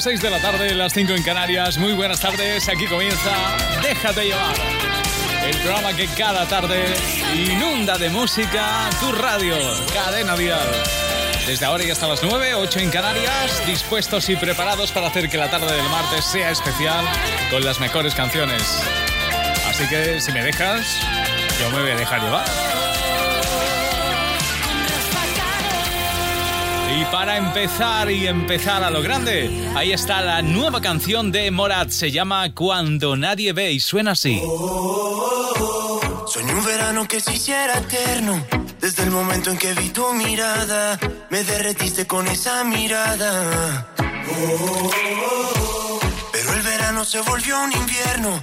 las 6 de la tarde, las 5 en Canarias. Muy buenas tardes, aquí comienza Déjate llevar. El programa que cada tarde inunda de música tu radio, Cadena Dial. Desde ahora y hasta las 9, 8 en Canarias, dispuestos y preparados para hacer que la tarde del martes sea especial con las mejores canciones. Así que si me dejas, yo me voy a dejar llevar. Y para empezar y empezar a lo grande, ahí está la nueva canción de Morat, se llama Cuando nadie ve y suena así. Soñé un verano que se hiciera eterno, desde el momento en que vi tu mirada, me derretiste con esa mirada. Pero el verano se volvió un invierno,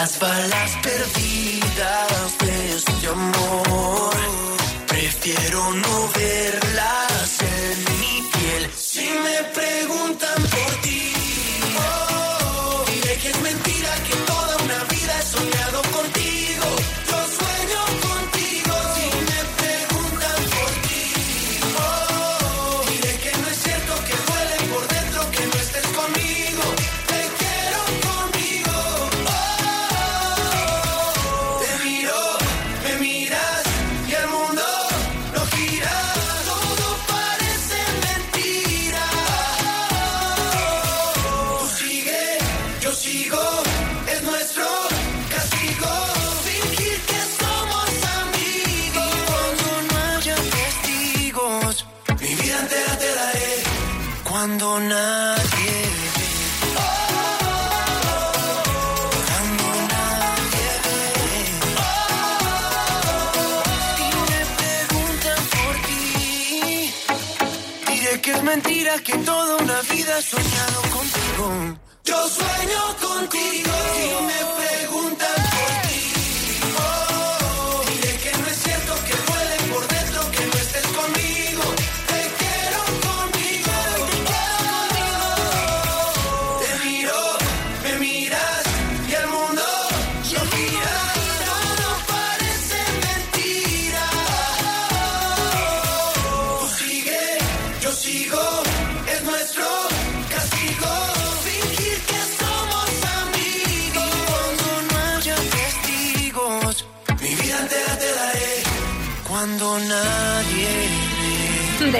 Las balas perdidas de este amor. Prefiero no verlas en si me preguntan por ti, Diré que toda una vida he soñado contigo. Yo sueño contigo. Si me preguntan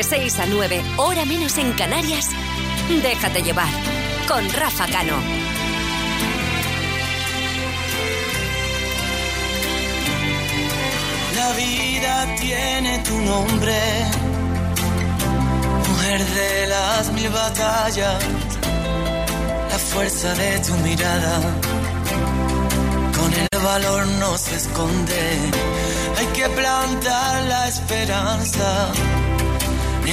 De 6 a 9, hora menos en Canarias. Déjate llevar con Rafa Cano. La vida tiene tu nombre, mujer de las mil batallas, la fuerza de tu mirada, con el valor no se esconde, hay que plantar la esperanza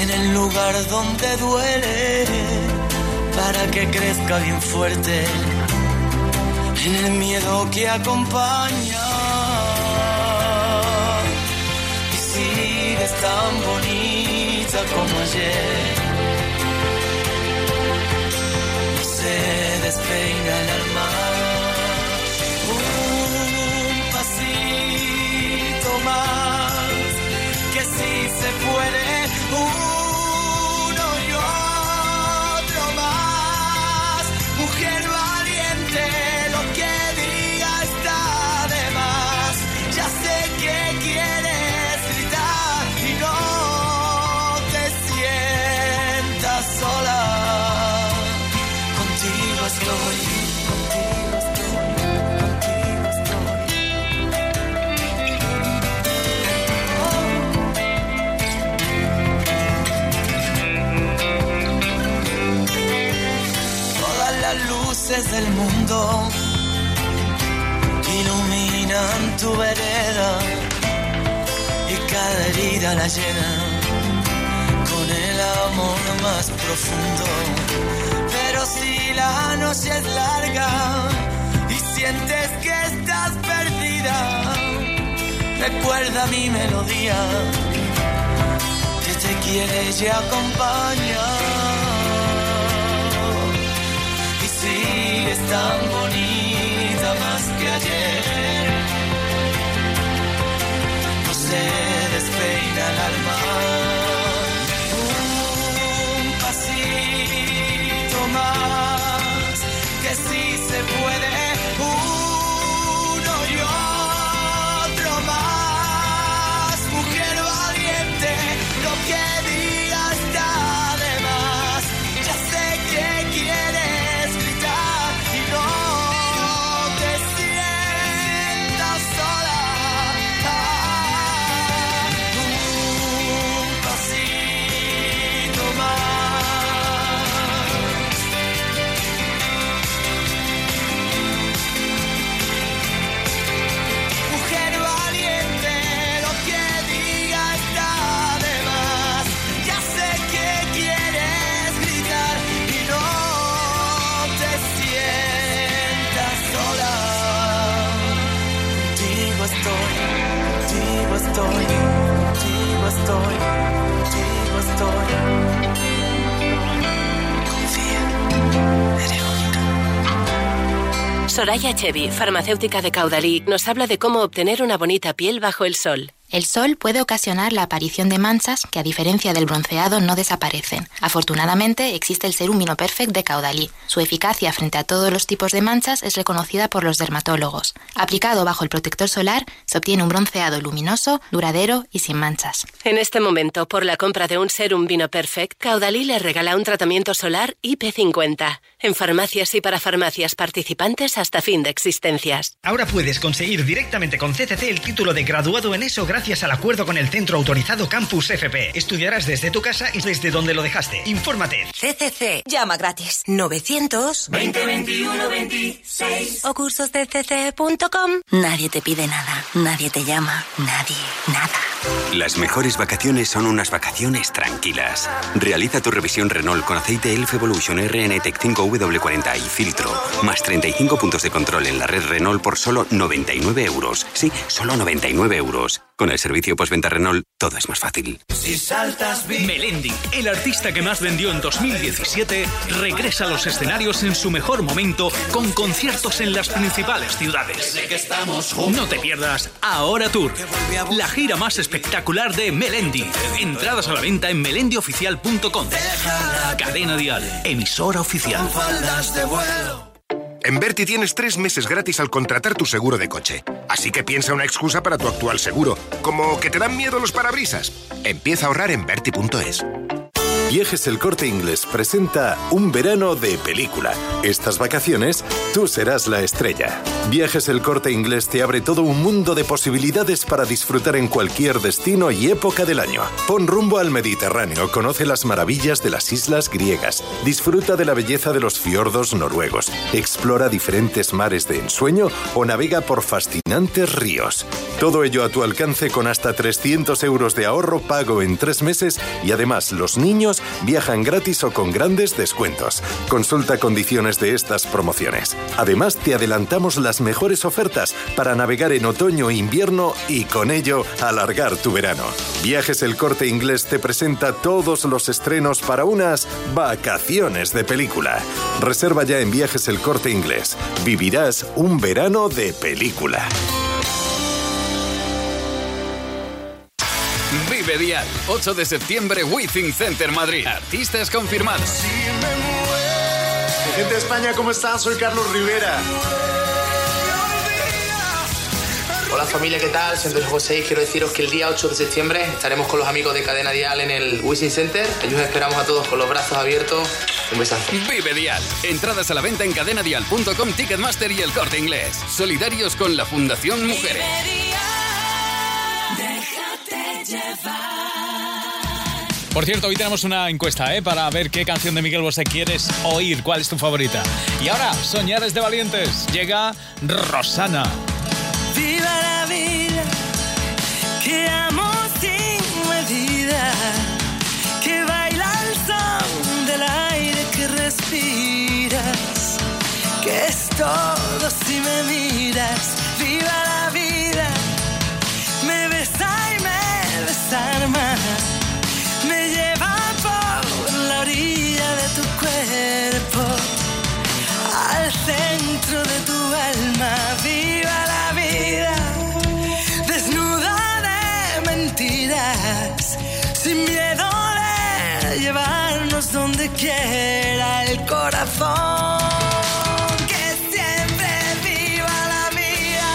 en el lugar donde duele, para que crezca bien fuerte, en el miedo que acompaña. y sigues tan bonita como ayer. se despeina el alma. Un pasito más, se puede. Uno del mundo iluminan tu vereda y cada herida la llena con el amor más profundo. Pero si la noche es larga y sientes que estás perdida, recuerda mi melodía que te quiere y acompaña. Tan bonita más que ayer. No Soraya Chevy, farmacéutica de Caudalí, nos habla de cómo obtener una bonita piel bajo el sol. El sol puede ocasionar la aparición de manchas que, a diferencia del bronceado, no desaparecen. Afortunadamente, existe el Serum Mino Perfect de Caudalí. Su eficacia frente a todos los tipos de manchas es reconocida por los dermatólogos. Aplicado bajo el protector solar, se obtiene un bronceado luminoso, duradero y sin manchas. En este momento, por la compra de un Serum Vino Perfect, Caudalí le regala un tratamiento solar IP50. En farmacias y para farmacias participantes hasta fin de existencias. Ahora puedes conseguir directamente con CCC el título de graduado en eso gracias al acuerdo con el centro autorizado Campus FP. Estudiarás desde tu casa y desde donde lo dejaste. Infórmate. CCC. Llama gratis. 900 2021 26 o cursosdecc.com. Nadie te pide nada. Nadie te llama. Nadie. Nada. Las mejores vacaciones son unas vacaciones tranquilas. Realiza tu revisión Renault con aceite Elf Evolution RN Tech 5W40 y filtro, más 35 puntos de control en la red Renault por solo 99 euros. Sí, solo 99 euros. Con el servicio postventa Renault, todo es más fácil. Si saltas bien. Melendi, el artista que más vendió en 2017, regresa a los escenarios en su mejor momento con conciertos en las principales ciudades. que estamos juntos. No te pierdas Ahora Tour, la gira más espectacular de Melendi. Entradas a la venta en melendioficial.com. Cadena Dial, emisora oficial. Faldas de vuelo. En Berti tienes tres meses gratis al contratar tu seguro de coche. Así que piensa una excusa para tu actual seguro, como que te dan miedo los parabrisas. Empieza a ahorrar en Berti.es. Viajes El Corte Inglés presenta un verano de película. Estas vacaciones, tú serás la estrella. Viajes El Corte Inglés te abre todo un mundo de posibilidades para disfrutar en cualquier destino y época del año. Pon rumbo al Mediterráneo, conoce las maravillas de las islas griegas, disfruta de la belleza de los fiordos noruegos, explora diferentes mares de ensueño o navega por ríos. Todo ello a tu alcance con hasta 300 euros de ahorro pago en tres meses y además los niños viajan gratis o con grandes descuentos. Consulta condiciones de estas promociones. Además, te adelantamos las mejores ofertas para navegar en otoño e invierno y con ello alargar tu verano. Viajes El Corte Inglés te presenta todos los estrenos para unas vacaciones de película. Reserva ya en Viajes El Corte Inglés. Vivirás un verano de película. Vive Dial, 8 de septiembre, Within Center Madrid. Artistas confirmados. Gente de España, ¿cómo están? Soy Carlos Rivera. Hola familia, ¿qué tal? Soy José y quiero deciros que el día 8 de septiembre estaremos con los amigos de Cadena Dial en el Wishing Center. Allí os esperamos a todos con los brazos abiertos. Un besazo. Vive Dial. Entradas a la venta en cadenadial.com, Ticketmaster y el Corte Inglés. Solidarios con la Fundación Mujeres. Por cierto, hoy tenemos una encuesta ¿eh? para ver qué canción de Miguel Bosé quieres oír, cuál es tu favorita. Y ahora, Soñares de Valientes, llega Rosana. Viva la vida, que amo sin medida, que baila el son del aire que respiras, que es todo si me miras. Donde quiera el corazón. Que siempre viva la vida,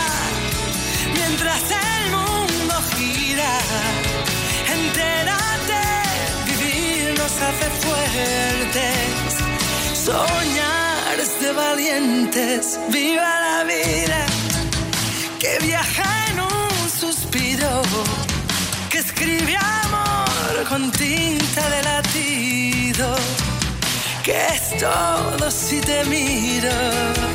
mientras el mundo gira. Entérate, vivir nos hace fuertes. Soñar es de valientes, viva la vida, que viaja en un suspiro, que escribe con tinta de latido, que es todo si te miro.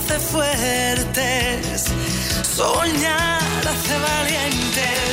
Hace fuertes. Soñar hace valientes.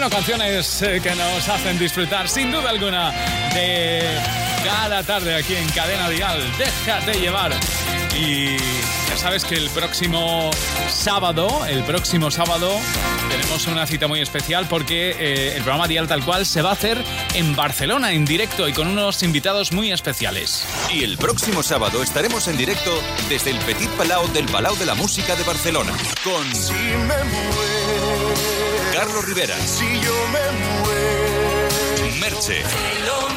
Bueno, canciones eh, que nos hacen disfrutar sin duda alguna de cada tarde aquí en Cadena Dial. Déjate llevar. Y ya sabes que el próximo sábado, el próximo sábado, tenemos una cita muy especial porque eh, el programa Dial Tal Cual se va a hacer en Barcelona, en directo y con unos invitados muy especiales. Y el próximo sábado estaremos en directo desde el Petit Palau del Palau de la Música de Barcelona con Carlos Rivera. Si yo me muero. Merche. lo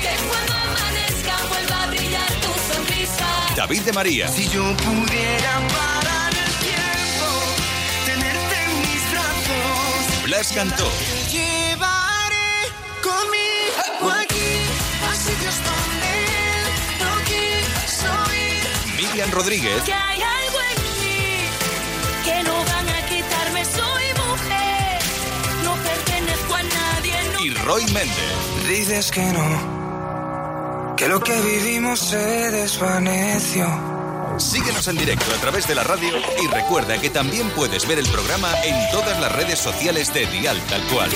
Que cuando amanezca vuelva a brillar tu sonrisa. David de María. Si yo pudiera parar el tiempo, tenerte en mis brazos. Blas cantó. Te llevaré conmigo aquí, a sitios donde no quiso ir. Miriam Rodríguez. Que Roy Méndez. Dices que no, que lo que vivimos se desvaneció. Síguenos en directo a través de la radio y recuerda que también puedes ver el programa en todas las redes sociales de Dial Tal Cual.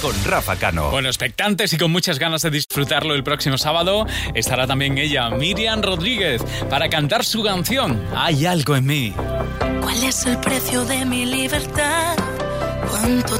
Con Rafa Cano. Bueno, expectantes y con muchas ganas de disfrutarlo el próximo sábado, estará también ella, Miriam Rodríguez, para cantar su canción Hay algo en mí. ¿Cuál es el precio de mi libertad? ¿Cuánto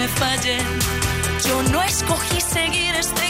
me fallen. Yo no escogí seguir este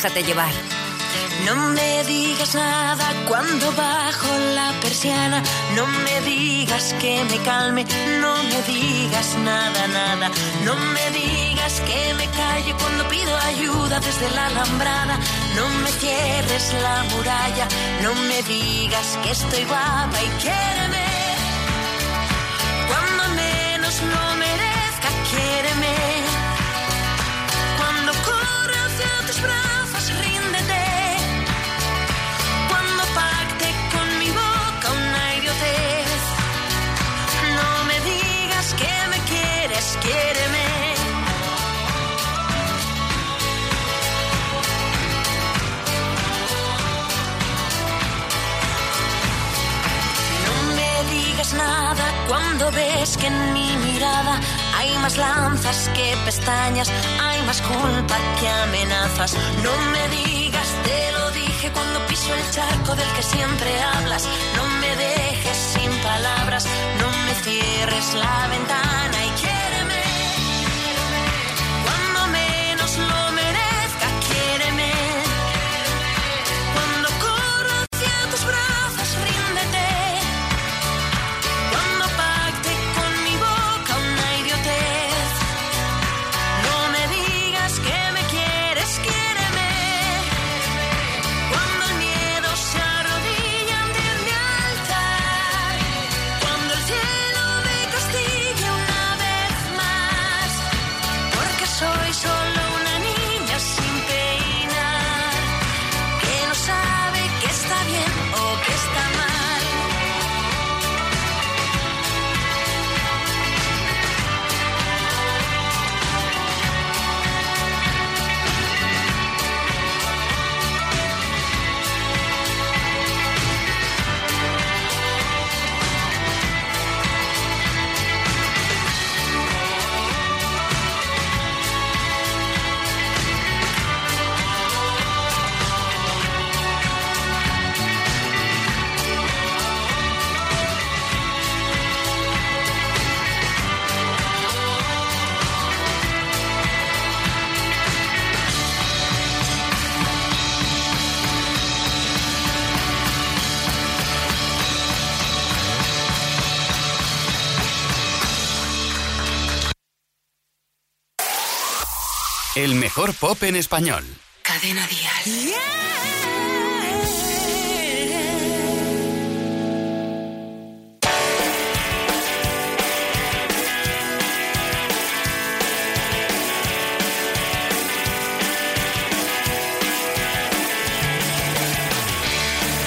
Déjate llevar. No me digas nada cuando bajo la persiana. No me digas que me calme. No me digas nada, nada. No me digas que me calle cuando pido ayuda desde la alambrada. No me cierres la muralla. No me digas que estoy guapa y quiéreme. Ves que en mi mirada hay más lanzas que pestañas, hay más culpa que amenazas. No me digas, te lo dije cuando piso el charco del que siempre hablas. No me dejes sin palabras, no me cierres la ventana El mejor pop en español. Cadena Dial.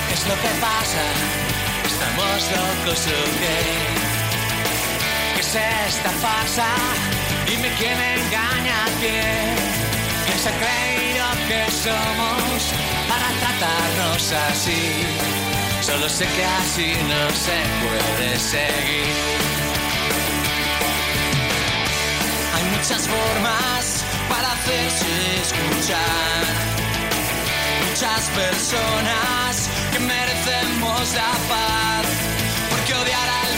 ¿Qué es lo que pasa? ¿Estamos locos o qué? ¿Qué es esta farsa? Dime quién engaña a quién. ¿Quién se ha creído que somos para tratarnos así? Solo sé que así no se puede seguir. Hay muchas formas para hacerse escuchar. Muchas personas que merecemos la paz. Porque odiar al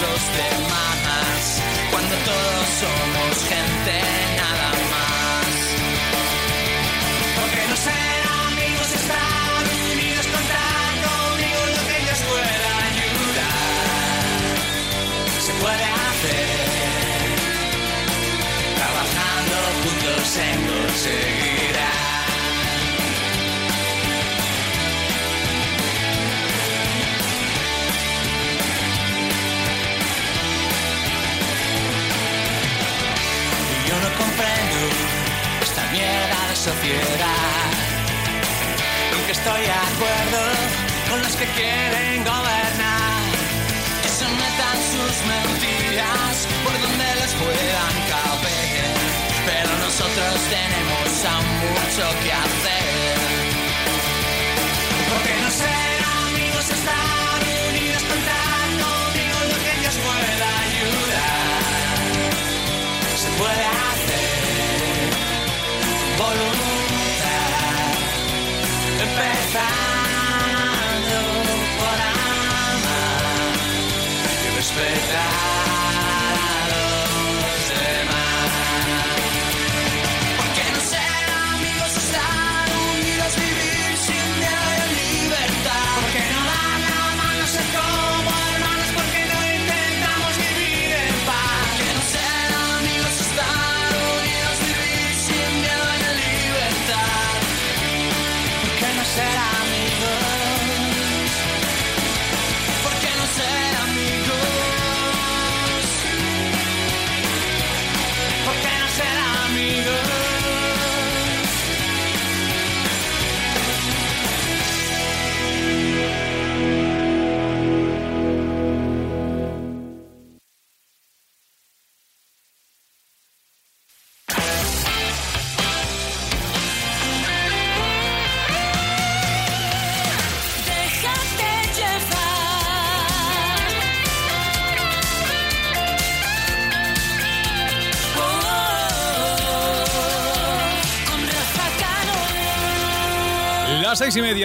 los demás. Cuando todos somos gente nada más. Porque no ser amigos estar unidos contar conmigo lo que Dios pueda ayudar. Se puede hacer. Trabajando juntos se conseguirá. Sociedad. Nunca estoy de acuerdo con los que quieren gobernar. Que se metan sus mentiras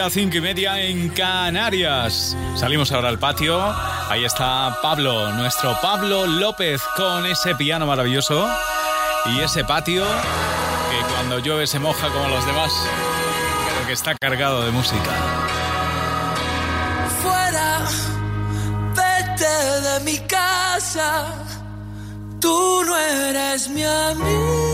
Cinco y media en Canarias. Salimos ahora al patio. Ahí está Pablo, nuestro Pablo López, con ese piano maravilloso y ese patio que cuando llueve se moja como los demás, pero que está cargado de música. fuera, vete de mi casa, tú no eres mi amiga.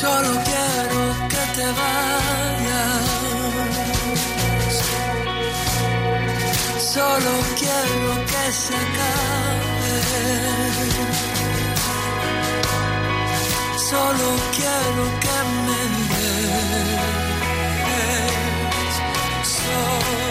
Solo quiero que te vayas. Solo quiero que se acabe. Solo quiero que me des. Solo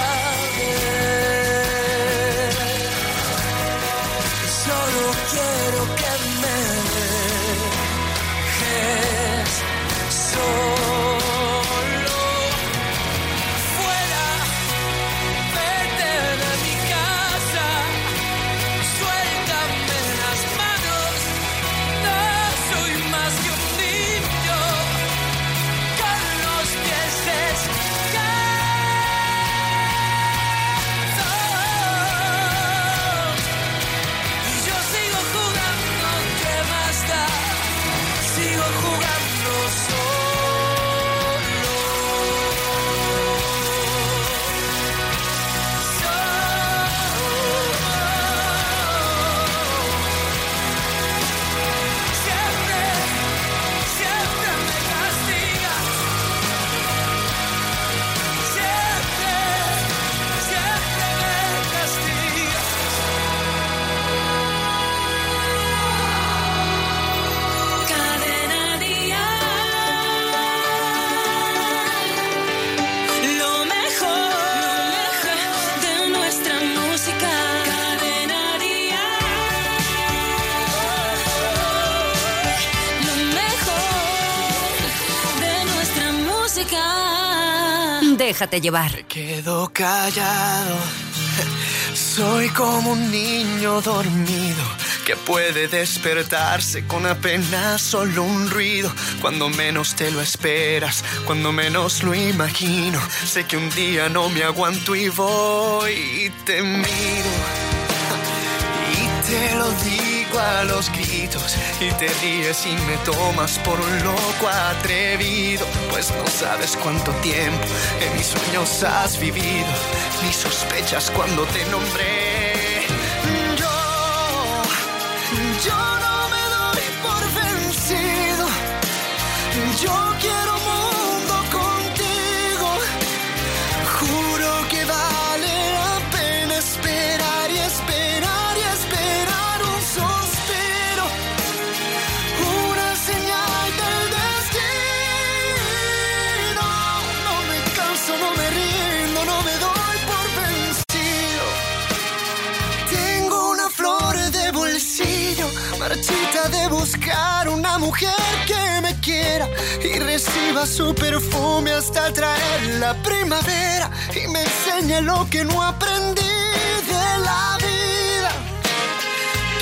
Déjate llevar. Quedo callado Soy como un niño dormido que puede despertarse con apenas solo un ruido. Cuando menos te lo esperas, cuando menos lo imagino. Sé que un día no me aguanto y voy y te miro. Y te lo digo a los gritos. Y te ríes y me tomas por un loco atrevido. Pues no sabes cuánto tiempo en mis sueños has vivido. Ni sospechas cuando te nombré. Buscar una mujer que me quiera y reciba su perfume hasta traer la primavera y me enseñe lo que no aprendí de la vida.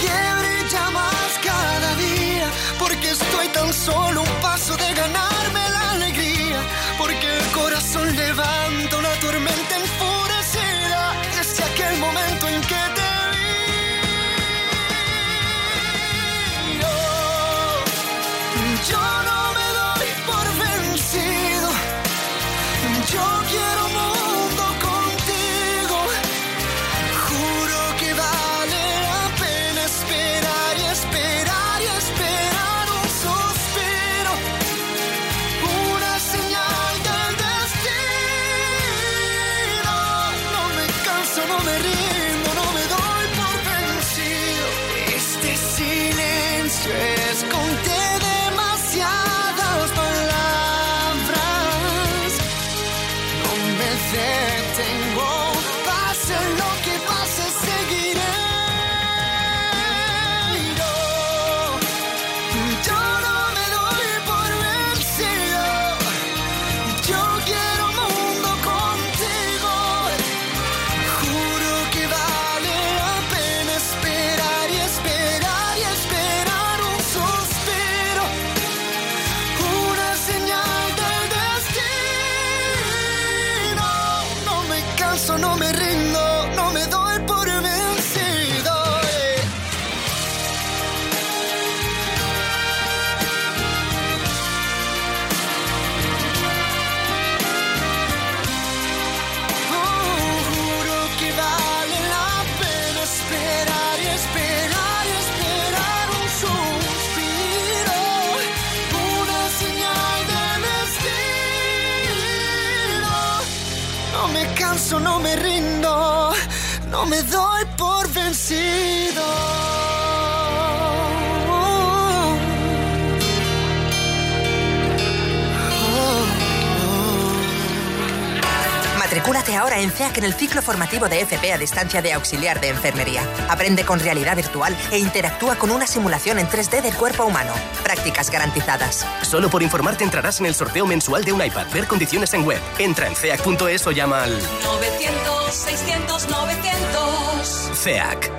Que brilla más cada día, porque estoy tan solo un paso de Yo, ahora en CEAC en el ciclo formativo de FP a distancia de auxiliar de enfermería. Aprende con realidad virtual e interactúa con una simulación en 3D del cuerpo humano. Prácticas garantizadas. Solo por informarte entrarás en el sorteo mensual de un iPad. Ver condiciones en web. Entra en ceac.es o llama al 900, 600, 900. CEAC.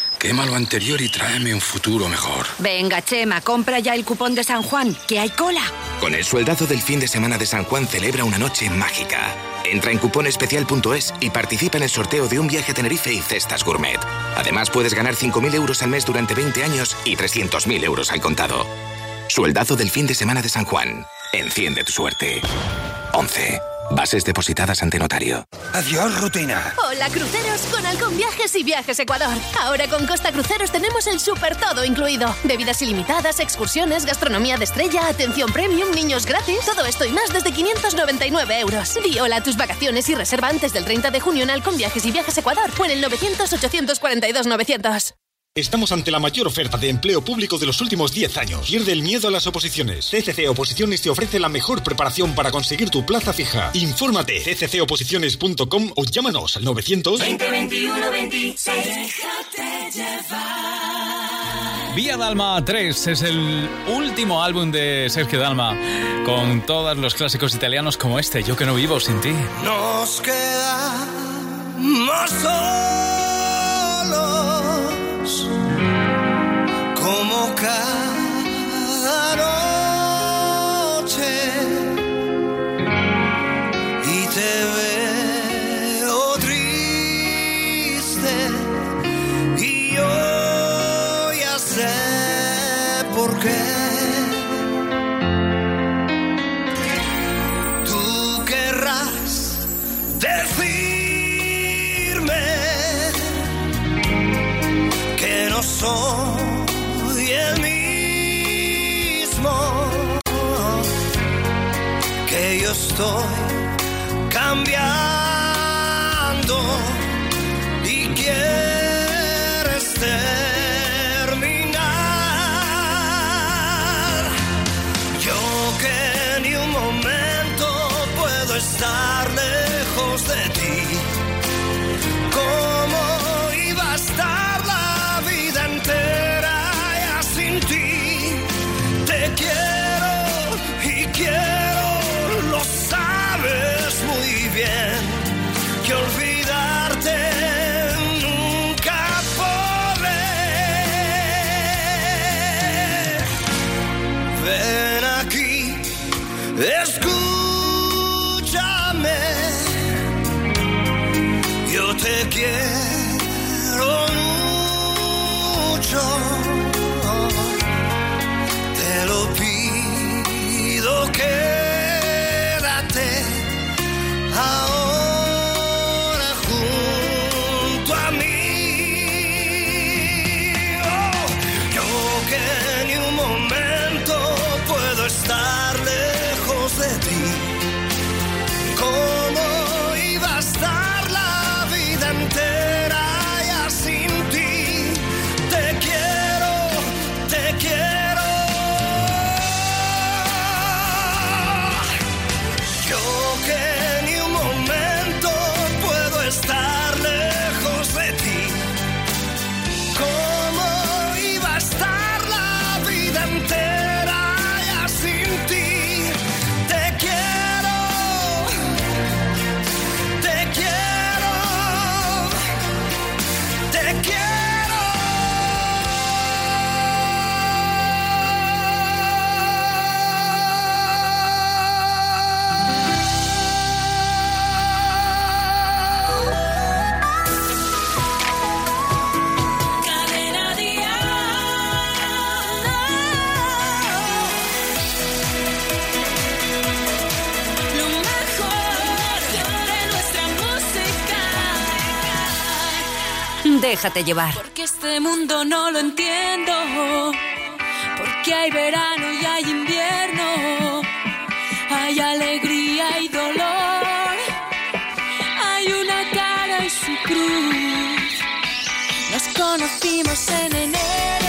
Quema lo anterior y tráeme un futuro mejor. Venga, Chema, compra ya el cupón de San Juan, que hay cola. Con el sueldazo del fin de semana de San Juan celebra una noche mágica. Entra en cuponespecial.es y participa en el sorteo de un viaje a Tenerife y cestas gourmet. Además puedes ganar 5.000 euros al mes durante 20 años y 300.000 euros al contado. Sueldazo del fin de semana de San Juan. Enciende tu suerte. 11. Bases depositadas ante notario. Adiós, rutina. Hola, cruceros con Halcón Viajes y Viajes Ecuador. Ahora con Costa Cruceros tenemos el super todo incluido. Bebidas ilimitadas, excursiones, gastronomía de estrella, atención premium, niños gratis. Todo esto y más desde 599 euros. Di hola a tus vacaciones y reserva antes del 30 de junio en Halcón Viajes y Viajes Ecuador o en el 900 842 900. Estamos ante la mayor oferta de empleo público de los últimos 10 años. Pierde el miedo a las oposiciones. CCC Oposiciones te ofrece la mejor preparación para conseguir tu plaza fija. Infórmate cccoposiciones.com o llámanos al 900 2021 26. Déjate llevar. Vía Dalma 3 es el último álbum de Sergio Dalma con todos los clásicos italianos como este, Yo que no vivo sin ti. Nos quedamos soy el mismo, que yo estoy cambiando estar lejos de ti. Déjate llevar. Porque este mundo no lo entiendo. Porque hay verano y hay invierno. Hay alegría y dolor. Hay una cara y su cruz. Nos conocimos en enero.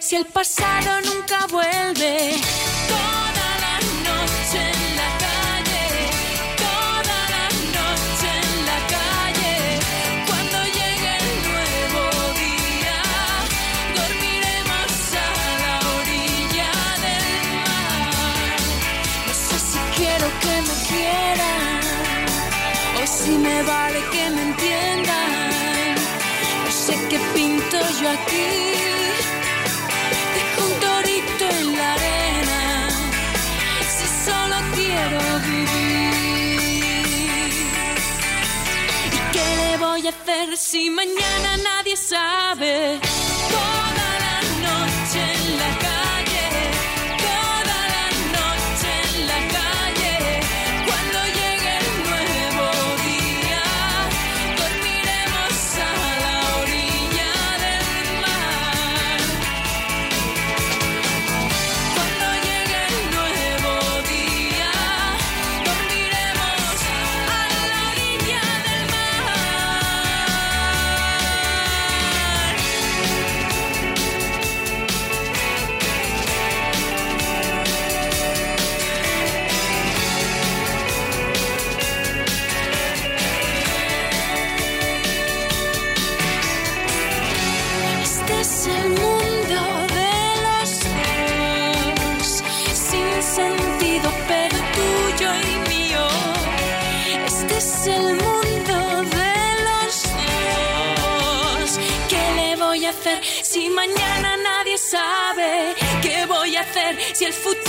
Si el pasado nunca vuelve? Toda la noche en la calle, toda la noche en la calle. Cuando llegue el nuevo día, dormiremos a la orilla del mar. No sé si quiero que me quieran o si me vale que me entiendan. No sé qué pinto yo aquí. Si mañana nadie sabe? El futuro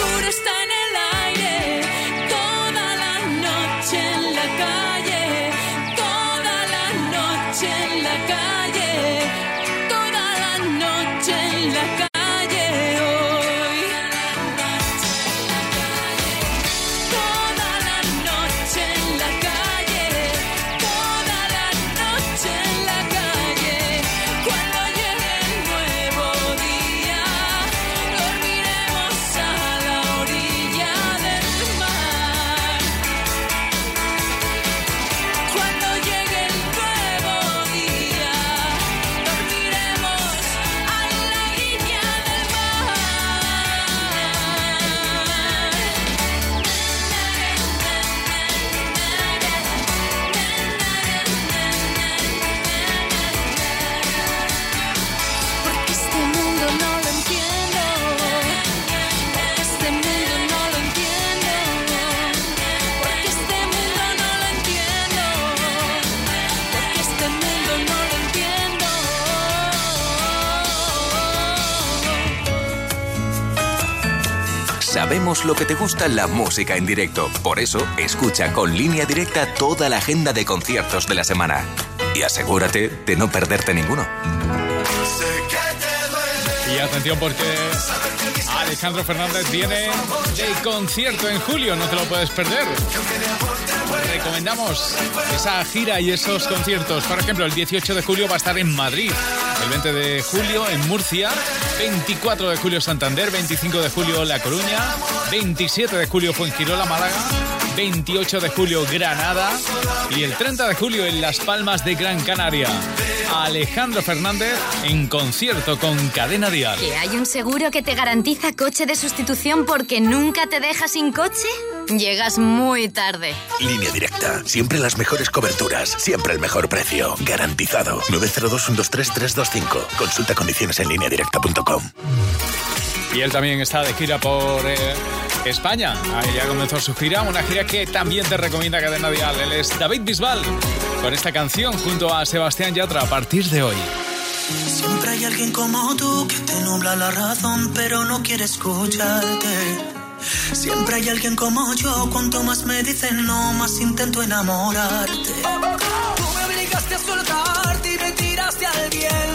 Lo que te gusta la música en directo. Por eso, escucha con línea directa toda la agenda de conciertos de la semana. Y asegúrate de no perderte ninguno. Y atención porque Alejandro Fernández viene de concierto en julio, no te lo puedes perder. Recomendamos esa gira y esos conciertos. Por ejemplo, el 18 de julio va a estar en Madrid, el 20 de julio en Murcia, 24 de julio Santander, 25 de julio La Coruña, 27 de julio Fuengirola, Málaga, 28 de julio Granada y el 30 de julio en Las Palmas de Gran Canaria. Alejandro Fernández en concierto con Cadena Dial. ¿Que hay un seguro que te garantiza coche de sustitución porque nunca te deja sin coche? Llegas muy tarde. Línea directa. Siempre las mejores coberturas. Siempre el mejor precio. Garantizado. 902-123-325. Consulta condiciones en lineadirecta.com. Y él también está de gira por eh, España. Ahí ya comenzó su gira, una gira que también te recomienda Cadena Dial. Él es David Bisbal, con esta canción junto a Sebastián Yatra a partir de hoy. Siempre hay alguien como tú que te nubla la razón, pero no quiere escucharte. Siempre hay alguien como yo, cuanto más me dicen no, más intento enamorarte. Tú me obligaste a soltarte y me tiraste al viento.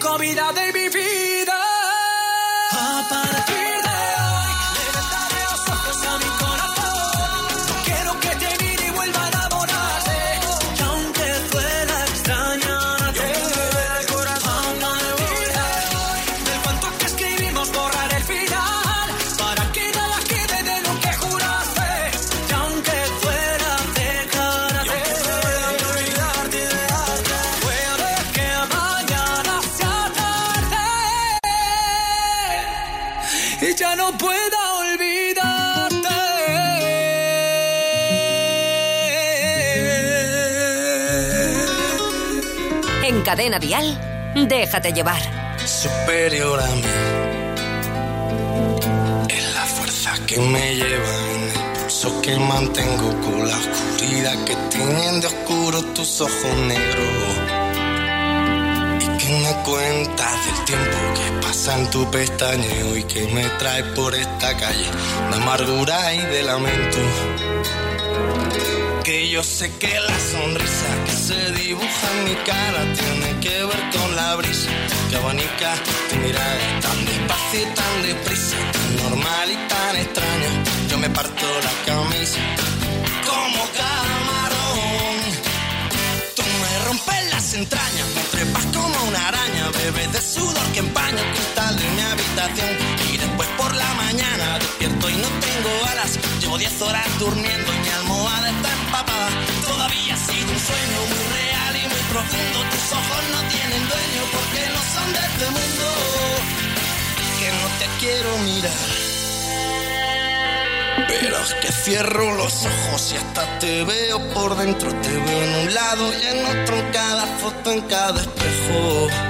COVID-19 Cadena Dial, déjate llevar. superior a mí. Es la fuerza que me lleva en el pulso que mantengo con la oscuridad que tienen de oscuro tus ojos negros. Y que me cuentas del tiempo que pasa en tu pestañeo y que me trae por esta calle de amargura y de lamento. Yo sé que la sonrisa que se dibuja en mi cara tiene que ver con la brisa que abanica tu mirada tan despacio y tan deprisa, tan normal y tan extraña. Yo me parto la camisa como camarón. Tú me rompes las entrañas, me trepas como una araña, bebes de sudor que empaña el cristal de mi habitación. Y después por la mañana despierto y no tengo alas. Llevo 10 horas durmiendo y mi almohada está empapada. Todavía ha sido un sueño muy real y muy profundo. Tus ojos no tienen dueño porque no son de este mundo. Que no te quiero mirar. Pero es que cierro los ojos y hasta te veo por dentro. Te veo en un lado y en otro, en cada foto, en cada espejo.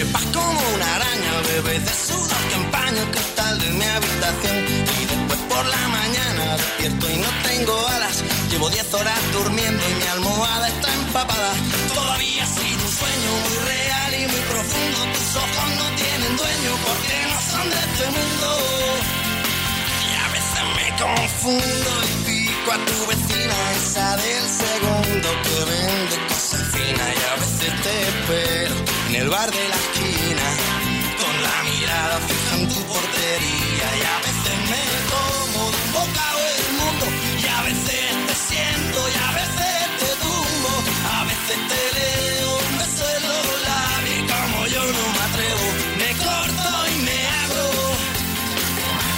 Trepas como una araña, bebes de sudor que empaña el cristal de mi habitación. Y después por la mañana despierto y no tengo alas. Llevo 10 horas durmiendo y mi almohada está empapada. Todavía ha sido un sueño muy real y muy profundo. Tus ojos no tienen dueño porque no son de este mundo. Y a veces me confundo y pico a tu vecina, esa del segundo que vende cosas finas. Y a veces te espero en el bar de la esquina, con la mirada fija en tu portería. Y a veces me como de un bocado el mundo, y a veces te siento, y a veces te tumbo, a veces te leo un beso en los labios. Como yo no me atrevo, me corto y me abro.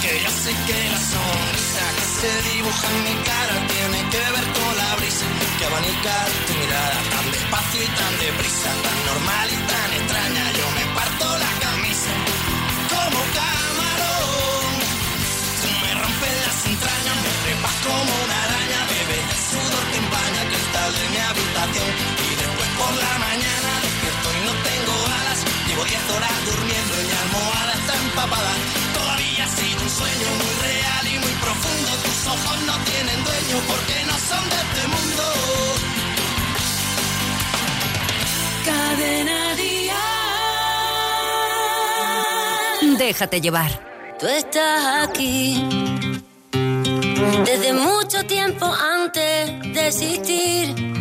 Que yo sé que la sonrisa que se dibuja en mi cara tiene que ver con la brisa que abanica tu mirada tan despacio y tan deprisa, tan normal y 10 horas durmiendo y mi almohada está empapada. Todavía ha sido un sueño muy real y muy profundo. Tus ojos no tienen dueño porque no son de este mundo. Cadena Dial. Déjate llevar. Tú estás aquí desde mucho tiempo antes de existir.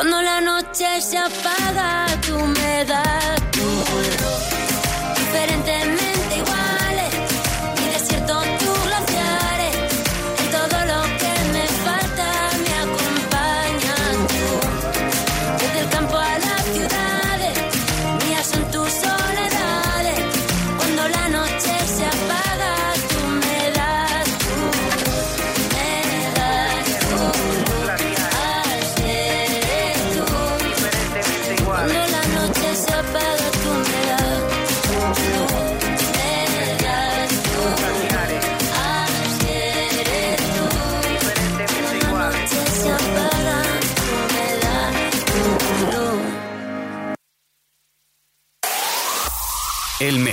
Cuando la noche se apaga, tú me das tu luz. Diferentemente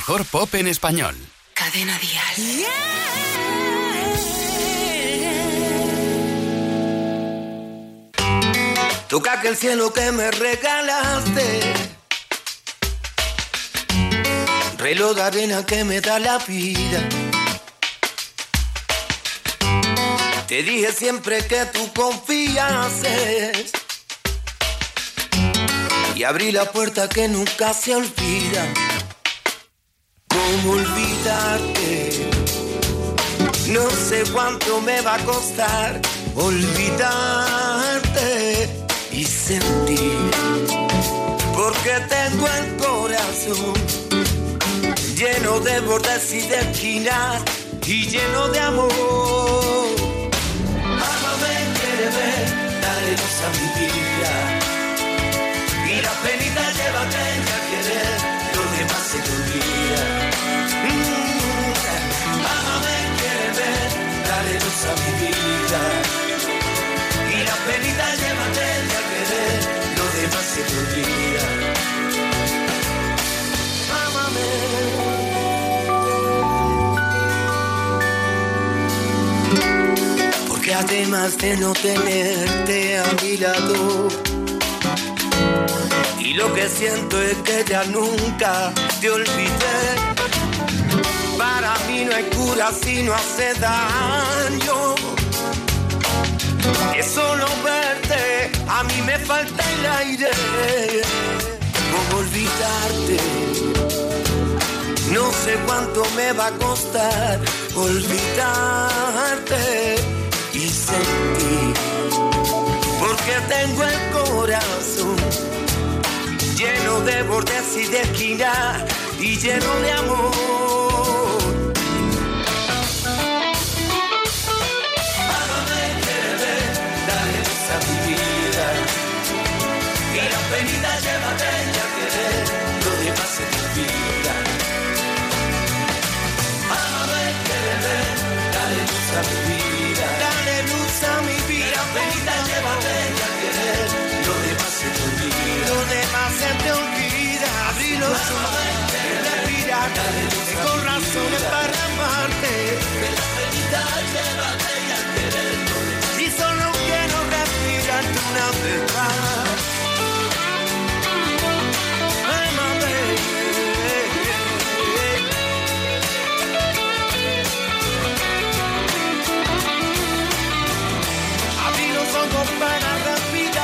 mejor pop en español. Cadena Dial. Toca que el cielo que me regalaste. Reloj de arena que me da la vida. Te dije siempre que tú confiases. Y abrí la puerta que nunca se olvida. ¿Cómo olvidarte? No sé cuánto me va a costar olvidarte y sentir. Porque tengo el corazón lleno de bordes y de esquinas y lleno de amor. Amame, ver, dale luz a mi vida. Y la penita llévate Además de no tenerte a mi lado, y lo que siento es que ya nunca te olvidé. Para mí no hay cura si no hace daño. Es solo verte, a mí me falta el aire. ¿Cómo olvidarte? No sé cuánto me va a costar olvidarte Porque tengo el corazón lleno de bordes y de esquinas y lleno de amor. Amame, quiere ver, Tengo razones para